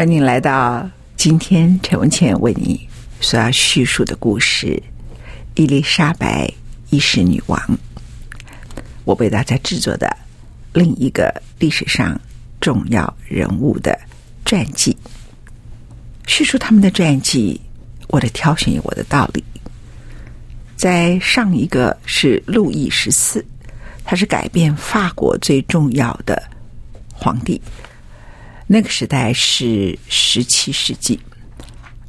欢迎来到今天陈文茜为你所要叙述的故事——伊丽莎白一世女王。我为大家制作的另一个历史上重要人物的传记，叙述他们的传记，我的挑选有我的道理。在上一个是路易十四，他是改变法国最重要的皇帝。那个时代是十七世纪，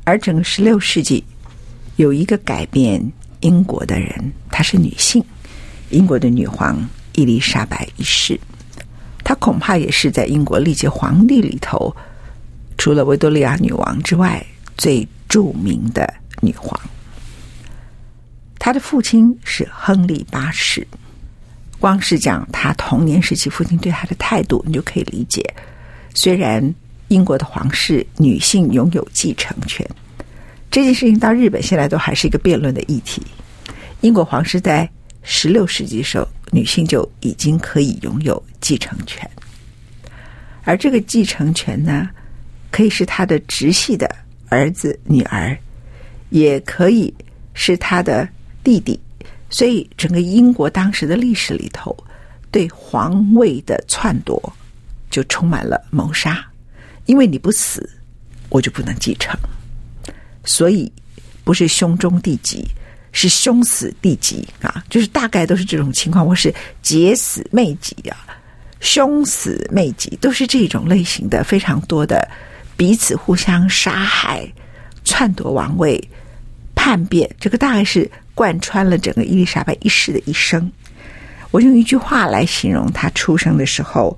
而整个十六世纪有一个改变英国的人，她是女性，英国的女皇伊丽莎白一世。她恐怕也是在英国历届皇帝里头，除了维多利亚女王之外最著名的女皇。她的父亲是亨利八世，光是讲她童年时期父亲对她的态度，你就可以理解。虽然英国的皇室女性拥有继承权，这件事情到日本现在都还是一个辩论的议题。英国皇室在十六世纪时候，女性就已经可以拥有继承权，而这个继承权呢，可以是他的直系的儿子、女儿，也可以是他的弟弟。所以，整个英国当时的历史里头，对皇位的篡夺，就充满了谋杀，因为你不死，我就不能继承。所以不是兄终弟及，是兄死弟及啊，就是大概都是这种情况，或是姐死妹及啊，兄死妹及，都是这种类型的非常多的彼此互相杀害、篡夺王位、叛变，这个大概是贯穿了整个伊丽莎白一世的一生。我用一句话来形容她出生的时候。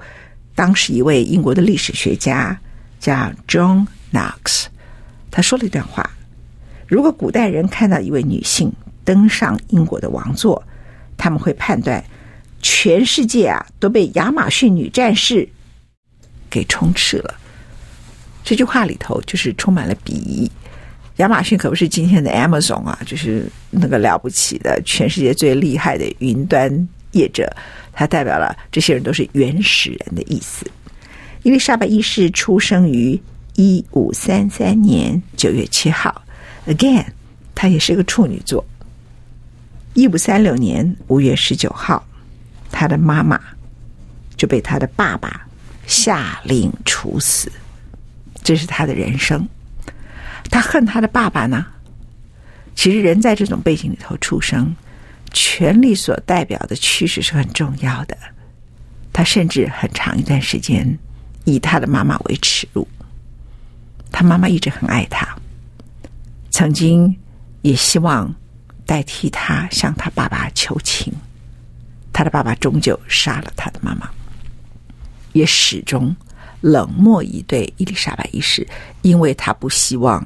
当时一位英国的历史学家叫 John Knox，他说了一段话：如果古代人看到一位女性登上英国的王座，他们会判断全世界啊都被亚马逊女战士给充斥了。这句话里头就是充满了鄙夷。亚马逊可不是今天的 Amazon 啊，就是那个了不起的全世界最厉害的云端业者。它代表了这些人都是原始人的意思。伊丽莎白一世出生于一五三三年九月七号，again，她也是个处女座。一五三六年五月十九号，她的妈妈就被她的爸爸下令处死，这是她的人生。她恨她的爸爸呢？其实人在这种背景里头出生。权力所代表的趋势是很重要的。他甚至很长一段时间以他的妈妈为耻辱。他妈妈一直很爱他，曾经也希望代替他向他爸爸求情。他的爸爸终究杀了他的妈妈，也始终冷漠以对伊丽莎白一世，因为他不希望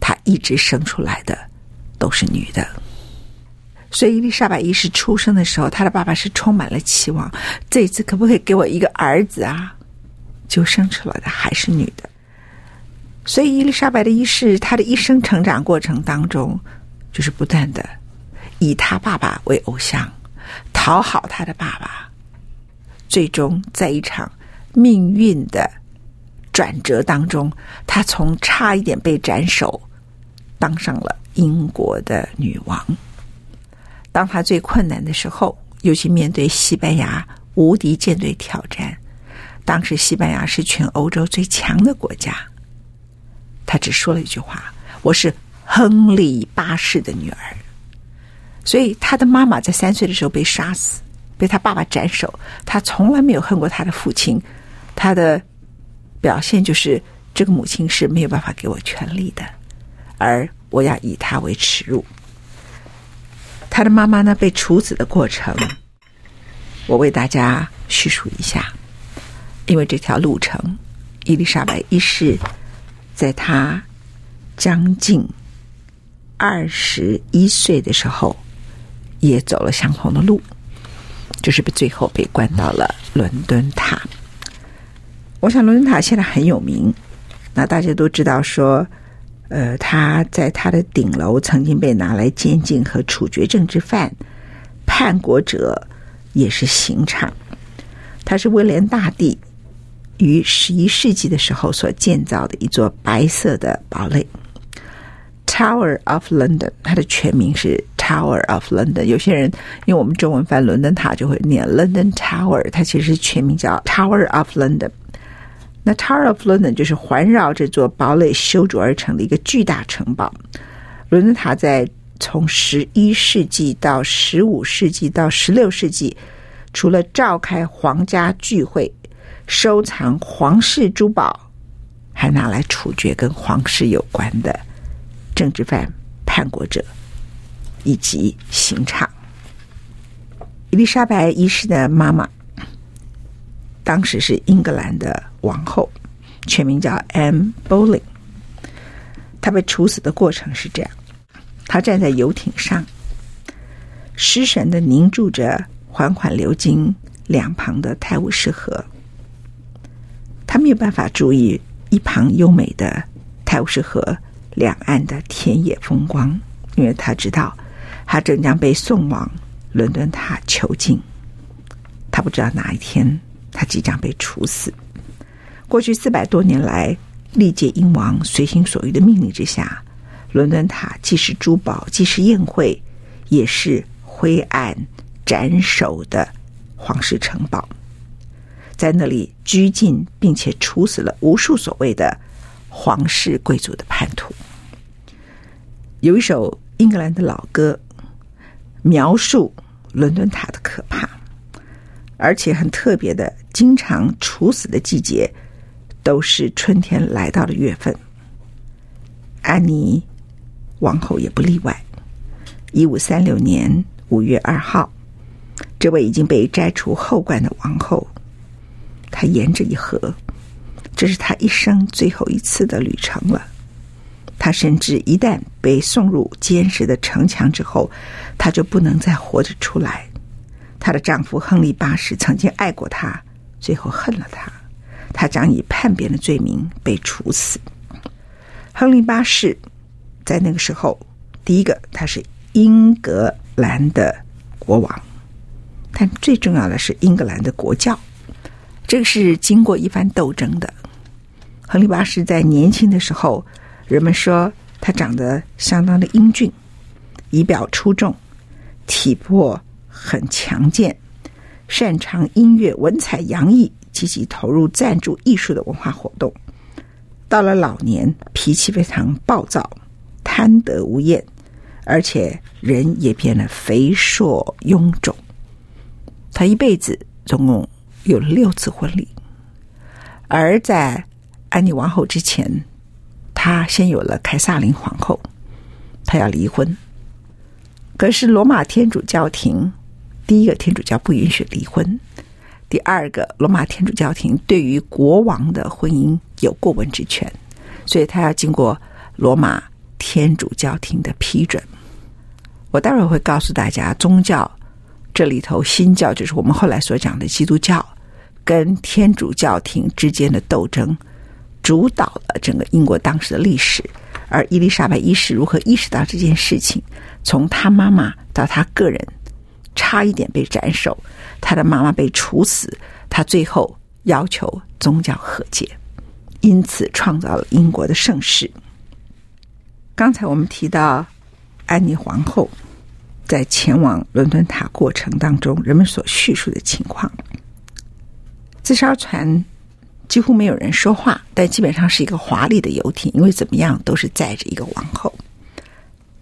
他一直生出来的都是女的。所以，伊丽莎白一世出生的时候，她的爸爸是充满了期望。这次可不可以给我一个儿子啊？就生出来的还是女的。所以，伊丽莎白的一世，她的一生成长过程当中，就是不断的以她爸爸为偶像，讨好她的爸爸。最终，在一场命运的转折当中，她从差一点被斩首，当上了英国的女王。当他最困难的时候，尤其面对西班牙无敌舰队挑战。当时西班牙是全欧洲最强的国家。他只说了一句话：“我是亨利八世的女儿。”所以他的妈妈在三岁的时候被杀死，被他爸爸斩首。他从来没有恨过他的父亲。他的表现就是这个母亲是没有办法给我权利的，而我要以他为耻辱。他的妈妈呢，被处死的过程，我为大家叙述一下。因为这条路程，伊丽莎白一世在她将近二十一岁的时候，也走了相同的路，就是被最后被关到了伦敦塔。我想伦敦塔现在很有名，那大家都知道说。呃，他在他的顶楼曾经被拿来监禁和处决政治犯、叛国者，也是刑场。它是威廉大帝于十一世纪的时候所建造的一座白色的堡垒，Tower of London。它的全名是 Tower of London。有些人因为我们中文翻伦敦塔就会念 London Tower，它其实全名叫 Tower of London。那 Tower of London 就是环绕这座堡垒修筑而成的一个巨大城堡。伦敦塔在从十一世纪到十五世纪到十六世纪，除了召开皇家聚会、收藏皇室珠宝，还拿来处决跟皇室有关的政治犯、叛国者以及刑场。伊丽莎白一世的妈妈。当时是英格兰的王后，全名叫 Anne Boleyn。她被处死的过程是这样：她站在游艇上，失神的凝注着缓缓流经两旁的泰晤士河。她没有办法注意一旁优美的泰晤士河两岸的田野风光，因为她知道她正将被送往伦敦塔囚禁。她不知道哪一天。他即将被处死。过去四百多年来，历届英王随心所欲的命令之下，伦敦塔既是珠宝，既是宴会，也是灰暗斩首的皇室城堡。在那里拘禁并且处死了无数所谓的皇室贵族的叛徒。有一首英格兰的老歌，描述伦敦塔的可怕。而且很特别的，经常处死的季节都是春天来到的月份。安妮王后也不例外。一五三六年五月二号，这位已经被摘除后冠的王后，她沿着一河，这是她一生最后一次的旅程了。她深知，一旦被送入坚实的城墙之后，她就不能再活着出来。她的丈夫亨利八世曾经爱过她，最后恨了她，她将以叛变的罪名被处死。亨利八世在那个时候，第一个他是英格兰的国王，但最重要的是英格兰的国教，这个是经过一番斗争的。亨利八世在年轻的时候，人们说他长得相当的英俊，仪表出众，体魄。很强健，擅长音乐，文采洋溢，积极投入赞助艺术的文化活动。到了老年，脾气非常暴躁，贪得无厌，而且人也变得肥硕臃肿。他一辈子总共有六次婚礼，而在安妮王后之前，他先有了凯撒琳皇后，他要离婚，可是罗马天主教廷。第一个，天主教不允许离婚；第二个，罗马天主教廷对于国王的婚姻有过问之权，所以他要经过罗马天主教廷的批准。我待会儿会告诉大家，宗教这里头新教就是我们后来所讲的基督教跟天主教廷之间的斗争，主导了整个英国当时的历史。而伊丽莎白一世如何意识到这件事情，从她妈妈到她个人。差一点被斩首，他的妈妈被处死，他最后要求宗教和解，因此创造了英国的盛世。刚才我们提到安妮皇后，在前往伦敦塔过程当中，人们所叙述的情况。这艘船几乎没有人说话，但基本上是一个华丽的游艇，因为怎么样都是载着一个王后。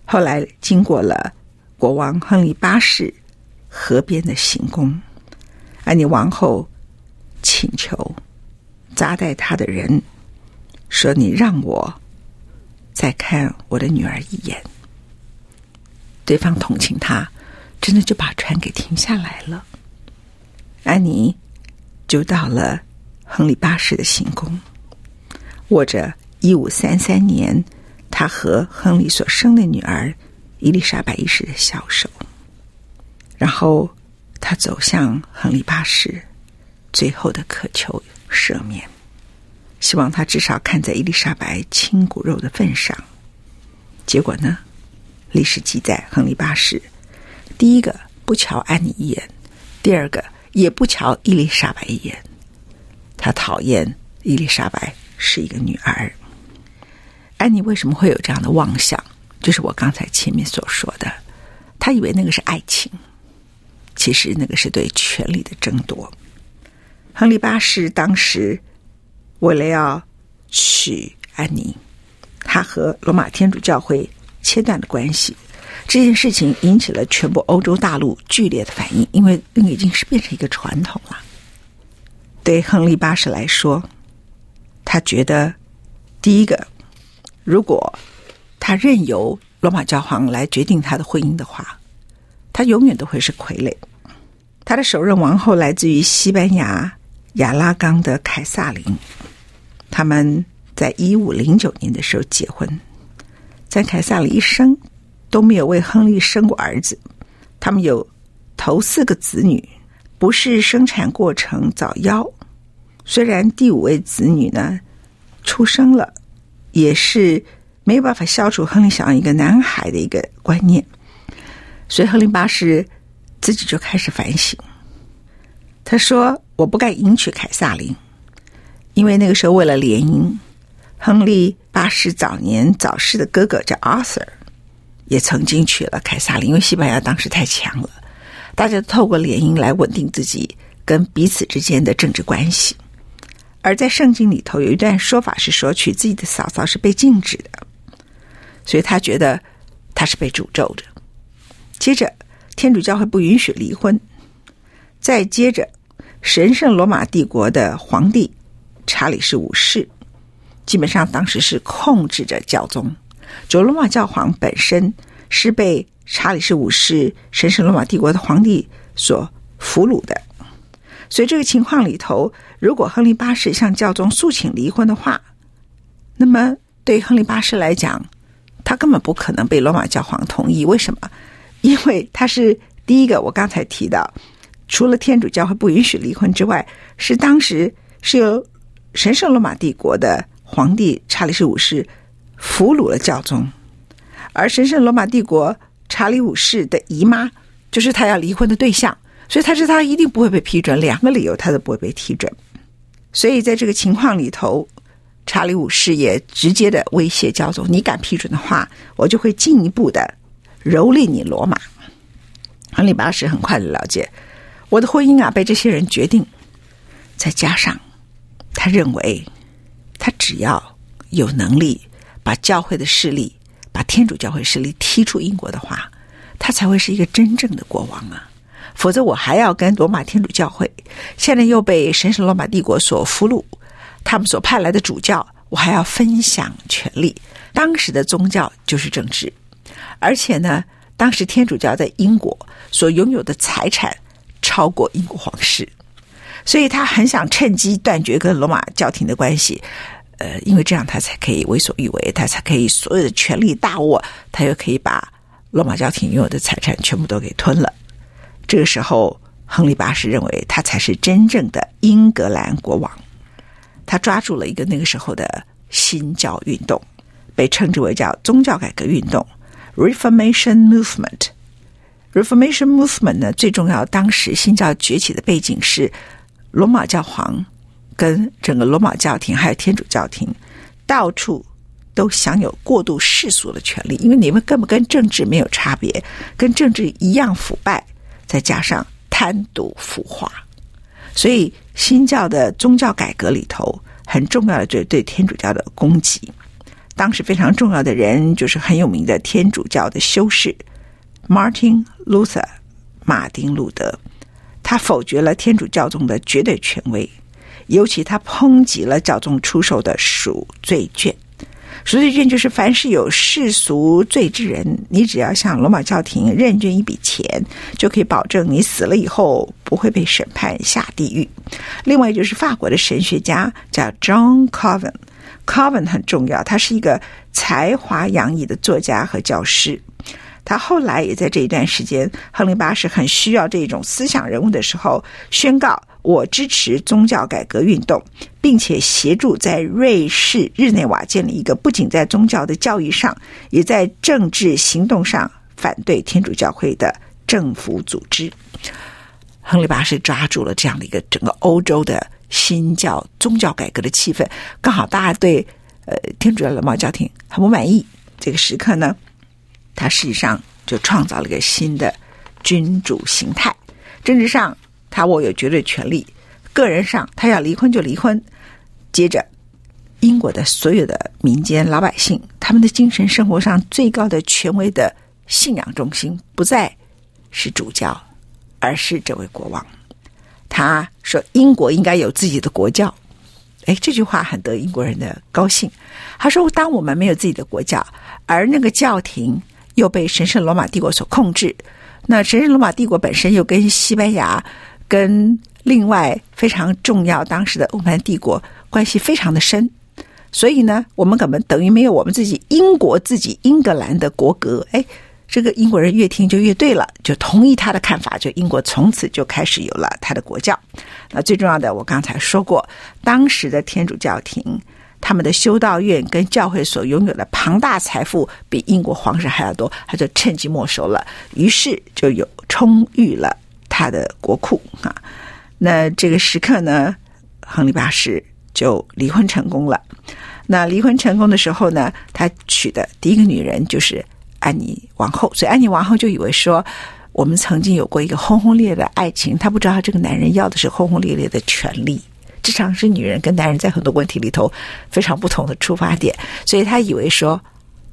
后来经过了国王亨利八世河边的行宫，安妮王后请求接待她的人说：“你让我再看我的女儿一眼。”对方同情他，真的就把船给停下来了。安妮就到了亨利八世的行宫，握着一五三三年他和亨利所生的女儿伊丽莎白一世的小手，然后他走向亨利八世，最后的渴求赦免，希望他至少看在伊丽莎白亲骨肉的份上。结果呢？历史记载，亨利八世第一个不瞧安妮一眼，第二个也不瞧伊丽莎白一眼。他讨厌伊丽莎白是一个女儿。安妮为什么会有这样的妄想？就是我刚才前面所说的，他以为那个是爱情，其实那个是对权力的争夺。亨利八世当时为了要娶安妮，他和罗马天主教会。切断了关系，这件事情引起了全部欧洲大陆剧烈的反应，因为那个已经是变成一个传统了。对亨利八世来说，他觉得，第一个，如果他任由罗马教皇来决定他的婚姻的话，他永远都会是傀儡。他的首任王后来自于西班牙亚拉冈的凯萨琳，他们在一五零九年的时候结婚。在凯撒里一生都没有为亨利生过儿子，他们有头四个子女，不是生产过程早夭。虽然第五位子女呢出生了，也是没有办法消除亨利想要一个男孩的一个观念。所以亨利八世自己就开始反省，他说：“我不该迎娶凯撒琳，因为那个时候为了联姻。”亨利八世早年早逝的哥哥叫 Arthur，也曾经娶了凯撒琳，因为西班牙当时太强了，大家透过联姻来稳定自己跟彼此之间的政治关系。而在圣经里头有一段说法是说，娶自己的嫂嫂是被禁止的，所以他觉得他是被诅咒的。接着，天主教会不允许离婚，再接着，神圣罗马帝国的皇帝查理士五世。基本上当时是控制着教宗，就罗马教皇本身是被查理士五世神圣罗马帝国的皇帝所俘虏的，所以这个情况里头，如果亨利八世向教宗诉请离婚的话，那么对亨利八世来讲，他根本不可能被罗马教皇同意。为什么？因为他是第一个，我刚才提到，除了天主教会不允许离婚之外，是当时是由神圣罗马帝国的。皇帝查理十五世俘虏了教宗，而神圣罗马帝国查理五世的姨妈就是他要离婚的对象，所以他知道他一定不会被批准，两个理由他都不会被批准。所以在这个情况里头，查理五世也直接的威胁教宗：“你敢批准的话，我就会进一步的蹂躏你罗马。”亨利八世很快的了解，我的婚姻啊被这些人决定，再加上他认为。他只要有能力把教会的势力、把天主教会势力踢出英国的话，他才会是一个真正的国王啊！否则，我还要跟罗马天主教会，现在又被神圣罗马帝国所俘虏，他们所派来的主教，我还要分享权力。当时的宗教就是政治，而且呢，当时天主教在英国所拥有的财产超过英国皇室。所以他很想趁机断绝跟罗马教廷的关系，呃，因为这样他才可以为所欲为，他才可以所有的权力大握，他又可以把罗马教廷拥有的财产全部都给吞了。这个时候，亨利八世认为他才是真正的英格兰国王，他抓住了一个那个时候的新教运动，被称之为叫宗教改革运动 （Reformation Movement）。Reformation Movement 呢，最重要，当时新教崛起的背景是。罗马教皇跟整个罗马教廷还有天主教廷，到处都享有过度世俗的权利，因为你们根本跟政治没有差别，跟政治一样腐败，再加上贪渎腐化，所以新教的宗教改革里头很重要的就是对天主教的攻击。当时非常重要的人就是很有名的天主教的修士 Martin Luther，马丁路德，他否决了天主教宗的绝对权威，尤其他抨击了教宗出售的赎罪券。赎罪券就是凡是有世俗罪之人，你只要向罗马教廷认捐一笔钱，就可以保证你死了以后不会被审判下地狱。另外就是法国的神学家叫 John Calvin。Calvin 很重要，他是一个才华洋溢的作家和教师。他后来也在这一段时间，亨利八世很需要这种思想人物的时候，宣告我支持宗教改革运动，并且协助在瑞士日内瓦建立一个不仅在宗教的教育上，也在政治行动上反对天主教会的政府组织。亨利八世抓住了这样的一个整个欧洲的。新教宗教改革的气氛，刚好大家对呃天主教罗马教廷很不满意。这个时刻呢，他实际上就创造了一个新的君主形态。政治上他握有绝对权力，个人上他要离婚就离婚。接着，英国的所有的民间老百姓，他们的精神生活上最高的权威的信仰中心，不再是主教，而是这位国王。他说：“英国应该有自己的国教。”哎，这句话很得英国人的高兴。他说：“当我们没有自己的国教，而那个教廷又被神圣罗马帝国所控制，那神圣罗马帝国本身又跟西班牙、跟另外非常重要当时的欧曼帝国关系非常的深，所以呢，我们根本等于没有我们自己英国自己英格兰的国格。”哎。这个英国人越听就越对了，就同意他的看法，就英国从此就开始有了他的国教。那最重要的，我刚才说过，当时的天主教廷，他们的修道院跟教会所拥有的庞大财富比英国皇室还要多，他就趁机没收了，于是就有充裕了他的国库啊。那这个时刻呢，亨利八世就离婚成功了。那离婚成功的时候呢，他娶的第一个女人就是。安妮王后，所以安妮王后就以为说，我们曾经有过一个轰轰烈烈的爱情，她不知道这个男人要的是轰轰烈烈的权利。这常是女人跟男人在很多问题里头非常不同的出发点，所以她以为说，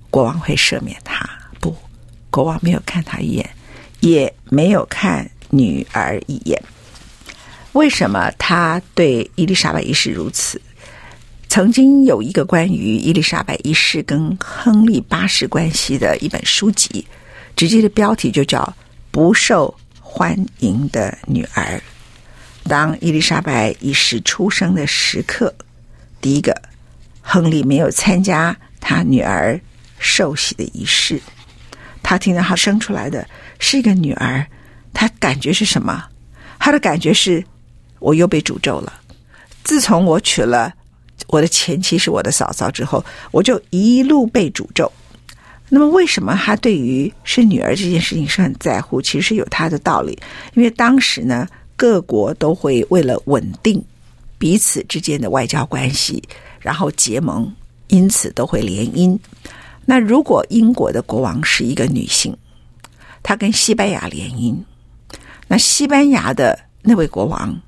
国王会赦免她。不，国王没有看她一眼，也没有看女儿一眼。为什么他对伊丽莎白一世如此？曾经有一个关于伊丽莎白一世跟亨利八世关系的一本书籍，直接的标题就叫《不受欢迎的女儿》。当伊丽莎白一世出生的时刻，第一个，亨利没有参加他女儿受洗的仪式。他听到他生出来的是一个女儿，他感觉是什么？他的感觉是，我又被诅咒了。自从我娶了。我的前妻是我的嫂嫂，之后我就一路被诅咒。那么，为什么他对于是女儿这件事情是很在乎？其实是有他的道理。因为当时呢，各国都会为了稳定彼此之间的外交关系，然后结盟，因此都会联姻。那如果英国的国王是一个女性，她跟西班牙联姻，那西班牙的那位国王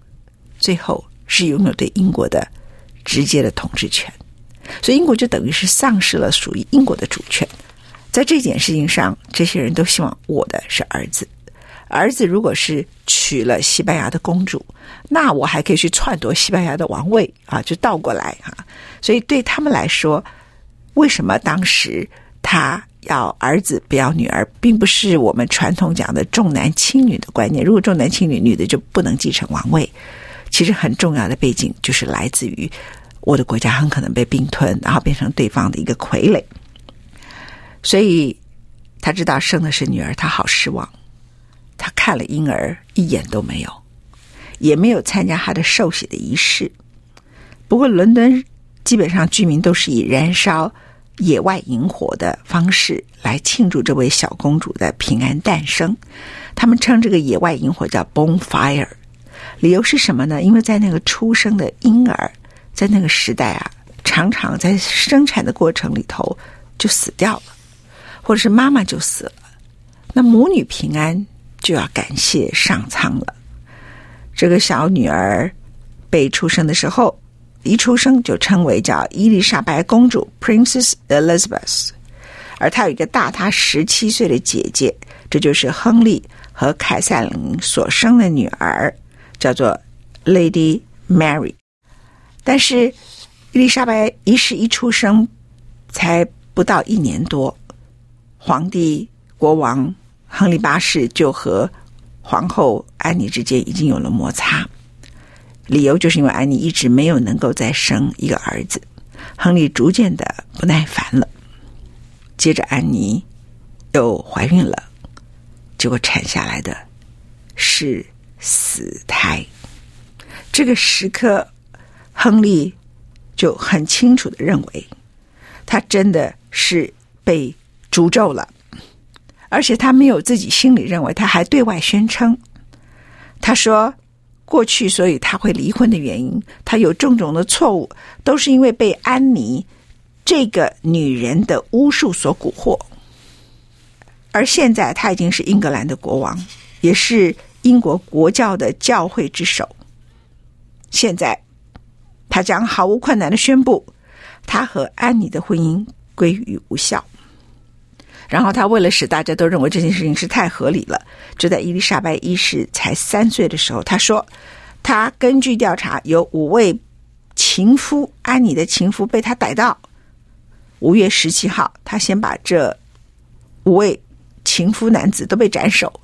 最后是拥有对英国的。直接的统治权，所以英国就等于是丧失了属于英国的主权。在这件事情上，这些人都希望我的是儿子。儿子如果是娶了西班牙的公主，那我还可以去篡夺西班牙的王位啊，就倒过来啊。所以对他们来说，为什么当时他要儿子不要女儿，并不是我们传统讲的重男轻女的观念。如果重男轻女，女的就不能继承王位。其实很重要的背景就是来自于。我的国家很可能被并吞，然后变成对方的一个傀儡。所以他知道生的是女儿，他好失望。他看了婴儿一眼都没有，也没有参加他的受洗的仪式。不过伦敦基本上居民都是以燃烧野外萤火的方式来庆祝这位小公主的平安诞生。他们称这个野外萤火叫 bonfire，理由是什么呢？因为在那个出生的婴儿。在那个时代啊，常常在生产的过程里头就死掉了，或者是妈妈就死了，那母女平安就要感谢上苍了。这个小女儿被出生的时候，一出生就称为叫伊丽莎白公主 （Princess Elizabeth），而她有一个大她十七岁的姐姐，这就是亨利和凯瑟琳所生的女儿，叫做 Lady Mary。但是伊丽莎白一世一出生才不到一年多，皇帝国王亨利八世就和皇后安妮之间已经有了摩擦，理由就是因为安妮一直没有能够再生一个儿子，亨利逐渐的不耐烦了。接着安妮又怀孕了，结果产下来的是死胎。这个时刻，亨利就很清楚的认为，他真的是被诅咒了。而且他没有自己心里认为，他还对外宣称，他说过去所以他会离婚的原因，他有种种的错误，都是因为被安妮这个女人的巫术所蛊惑。而现在他已经是英格兰的国王，也是英国国教的教会之首。现在他将毫无困难的宣布，他和安妮的婚姻归于无效。然后他为了使大家都认为这件事情是太合理了，就在伊丽莎白一世才三岁的时候，他说，他根据调查，有五位情夫，安妮的情夫被他逮到。五月十七号，他先把这五位情夫男子都被斩首。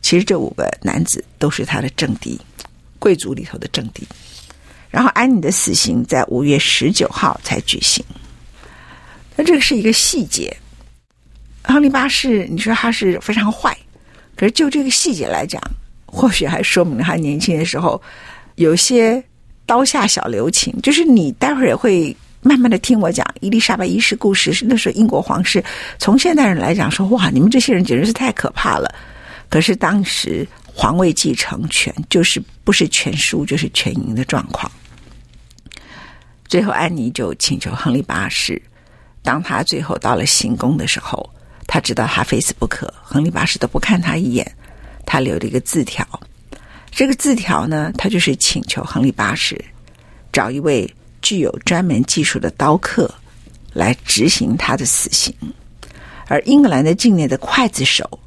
其实这五个男子都是他的政敌，贵族里头的政敌。然后安妮的死刑在五月十九号才举行。那这个是一个细节。亨利八世，你说他是非常坏，可是就这个细节来讲，或许还说明了他年轻的时候有些刀下小留情。就是你待会儿也会慢慢的听我讲伊丽莎白一世故事，是那时候英国皇室，从现代人来讲说，哇，你们这些人简直是太可怕了。可是当时皇位继承权就是不是全输就是全赢的状况。最后安妮就请求亨利八世，当他最后到了行宫的时候。他知道他非死不可，亨利八世都不看他一眼。他留了一个字条，这个字条呢，他就是请求亨利八世找一位具有专门技术的刀客来执行他的死刑。而英格兰的境内的刽子手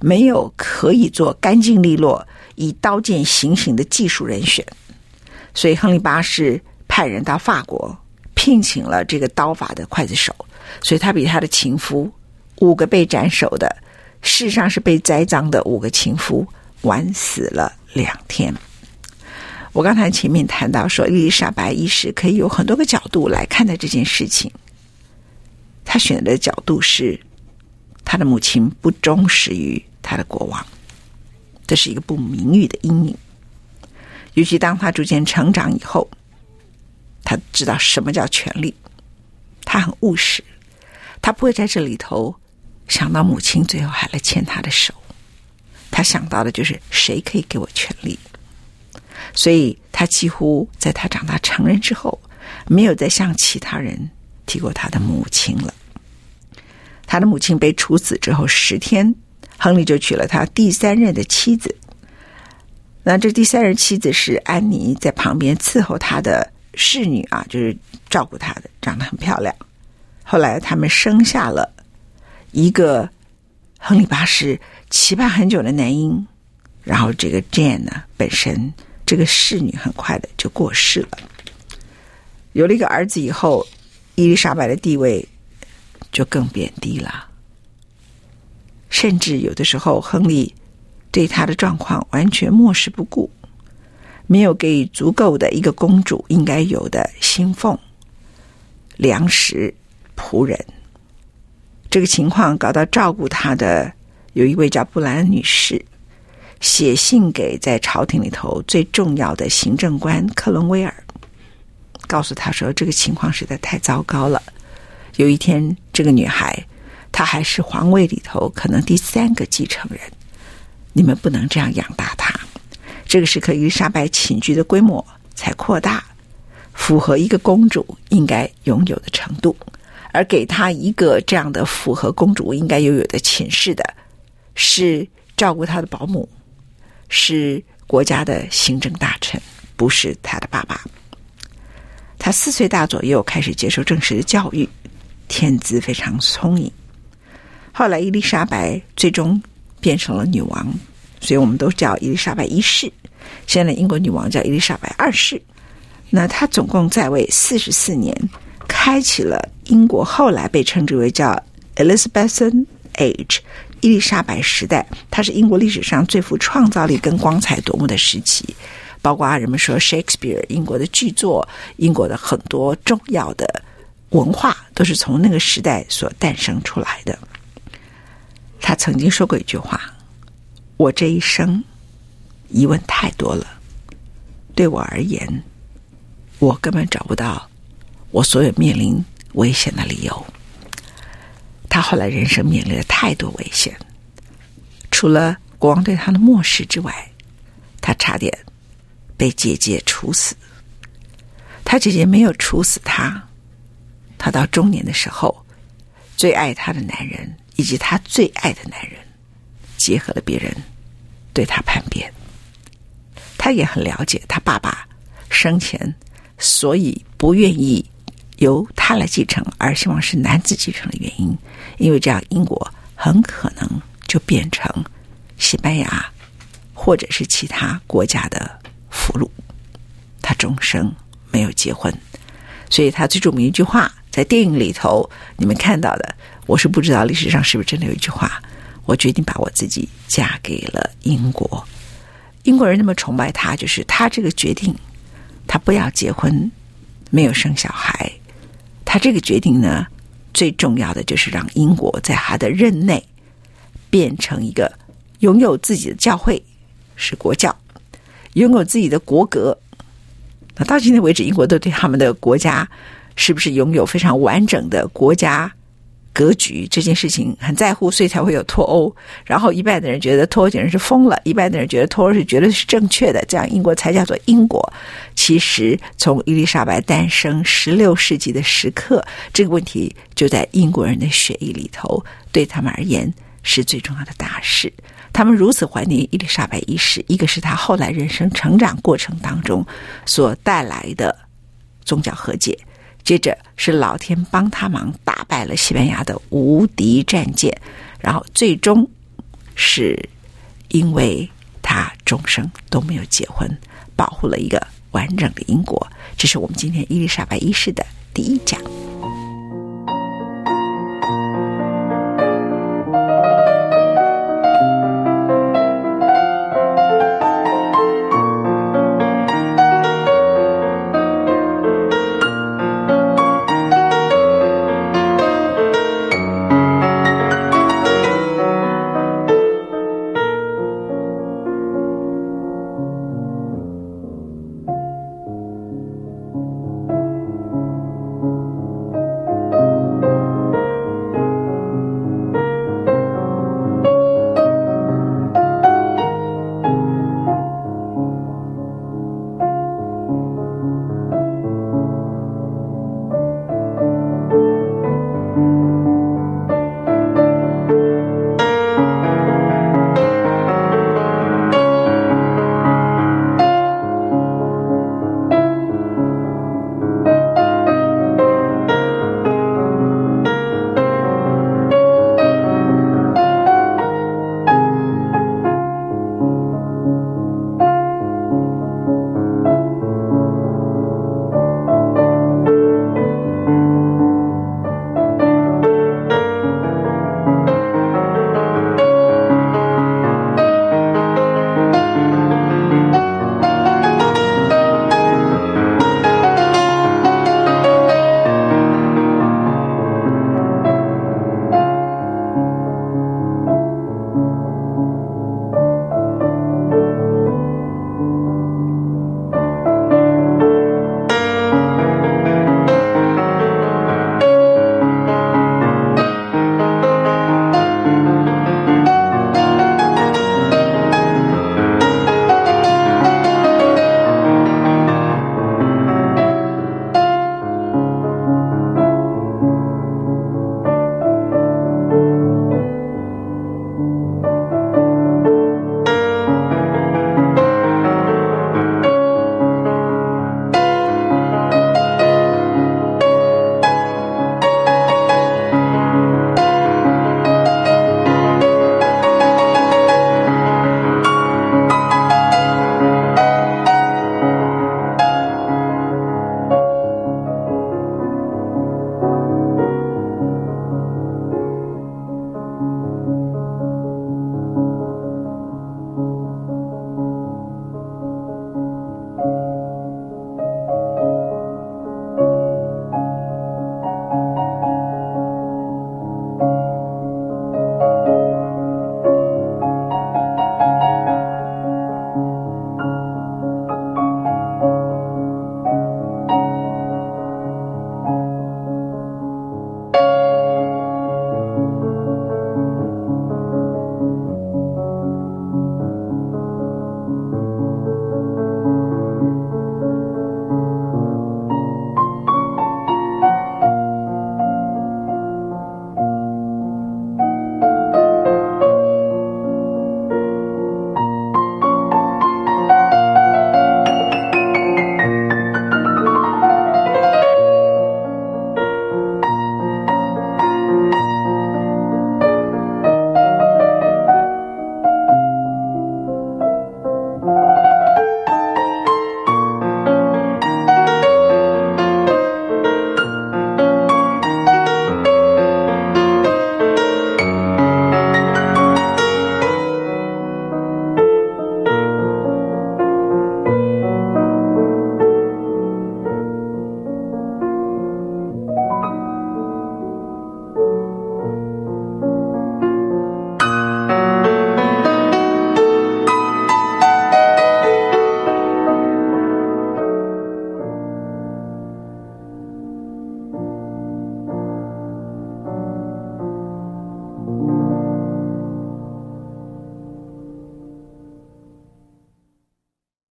没有可以做干净利落以刀剑行刑的技术人选，所以亨利八世派人到法国聘请了这个刀法的刽子手，所以他比他的情夫。五个被斩首的，事实上是被栽赃的五个情夫，晚死了两天。我刚才前面谈到说，伊丽莎白一世可以有很多个角度来看待这件事情。他选择的角度是，他的母亲不忠实于他的国王，这是一个不名誉的阴影。尤其当他逐渐成长以后，他知道什么叫权力，他很务实，他不会在这里头。想到母亲最后还来牵他的手，他想到的就是谁可以给我权力，所以他几乎在他长大成人之后，没有再向其他人提过他的母亲了。他的母亲被处死之后十天，亨利就娶了他第三任的妻子。那这第三任妻子是安妮在旁边伺候他的侍女啊，就是照顾她的，长得很漂亮。后来他们生下了。一个亨利八世期盼很久的男婴，然后这个 Jane 呢，本身这个侍女很快的就过世了。有了一个儿子以后，伊丽莎白的地位就更贬低了。甚至有的时候，亨利对她的状况完全漠视不顾，没有给予足够的一个公主应该有的薪俸、粮食、仆人。这个情况搞到照顾她的有一位叫布莱恩女士，写信给在朝廷里头最重要的行政官克伦威尔，告诉他说这个情况实在太糟糕了。有一天，这个女孩她还是皇位里头可能第三个继承人，你们不能这样养大她。这个时刻，伊丽莎白寝居的规模才扩大，符合一个公主应该拥有的程度，而给她一个这样的符合公主应该拥有的寝室的，是照顾她的保姆，是国家的行政大臣，不是她的爸爸。她四岁大左右开始接受正式的教育，天资非常聪颖。后来伊丽莎白最终变成了女王，所以我们都叫伊丽莎白一世。现在英国女王叫伊丽莎白二世。那她总共在位四十四年，开启了英国后来被称之为叫 Elizabethan Age 伊丽莎白时代。它是英国历史上最富创造力跟光彩夺目的时期，包括啊人们说 Shakespeare 英国的剧作，英国的很多重要的文化都是从那个时代所诞生出来的。他曾经说过一句话：“我这一生疑问太多了，对我而言。”我根本找不到我所有面临危险的理由。他后来人生面临了太多危险，除了国王对他的漠视之外，他差点被姐姐处死。他姐姐没有处死他。他到中年的时候，最爱他的男人以及他最爱的男人结合了别人对他叛变。他也很了解他爸爸生前。所以不愿意由他来继承，而希望是男子继承的原因，因为这样英国很可能就变成西班牙或者是其他国家的俘虏。他终生没有结婚，所以他最著名一句话在电影里头你们看到的，我是不知道历史上是不是真的有一句话：我决定把我自己嫁给了英国。英国人那么崇拜他，就是他这个决定。他不要结婚，没有生小孩。他这个决定呢，最重要的就是让英国在他的任内变成一个拥有自己的教会，是国教，拥有自己的国格。那到今天为止，英国都对他们的国家是不是拥有非常完整的国家格局这件事情很在乎，所以才会有脱欧。然后一半的人觉得脱欧简直是疯了，一半的人觉得脱欧是绝对是正确的，这样英国才叫做英国。其实从伊丽莎白诞生十六世纪的时刻，这个问题就在英国人的血液里头，对他们而言是最重要的大事。他们如此怀念伊丽莎白一世，一个是他后来人生成长过程当中所带来的宗教和解。接着是老天帮他忙，打败了西班牙的无敌战舰，然后最终是因为他终生都没有结婚，保护了一个完整的英国。这是我们今天伊丽莎白一世的第一讲。